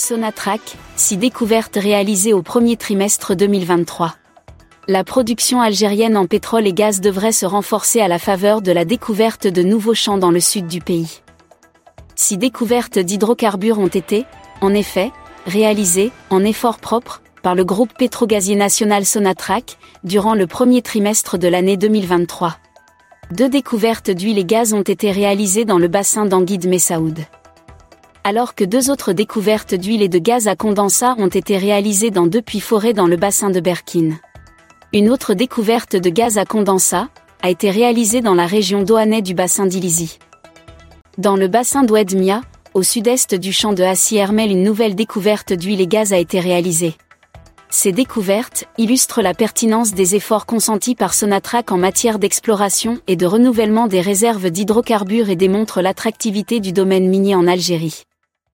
Sonatrach, six découvertes réalisées au premier trimestre 2023. La production algérienne en pétrole et gaz devrait se renforcer à la faveur de la découverte de nouveaux champs dans le sud du pays. Six découvertes d'hydrocarbures ont été, en effet, réalisées, en effort propre, par le groupe pétrogazier national Sonatrach, durant le premier trimestre de l'année 2023. Deux découvertes d'huile et gaz ont été réalisées dans le bassin d'Anguide Messaoud alors que deux autres découvertes d'huile et de gaz à condensat ont été réalisées dans deux puits-forêts dans le bassin de Berkine. Une autre découverte de gaz à condensat a été réalisée dans la région d'Oanais du bassin d'Ilizy. Dans le bassin d'Ouedmia, au sud-est du champ de Hassi Hermel, une nouvelle découverte d'huile et gaz a été réalisée. Ces découvertes illustrent la pertinence des efforts consentis par Sonatrach en matière d'exploration et de renouvellement des réserves d'hydrocarbures et démontrent l'attractivité du domaine minier en Algérie.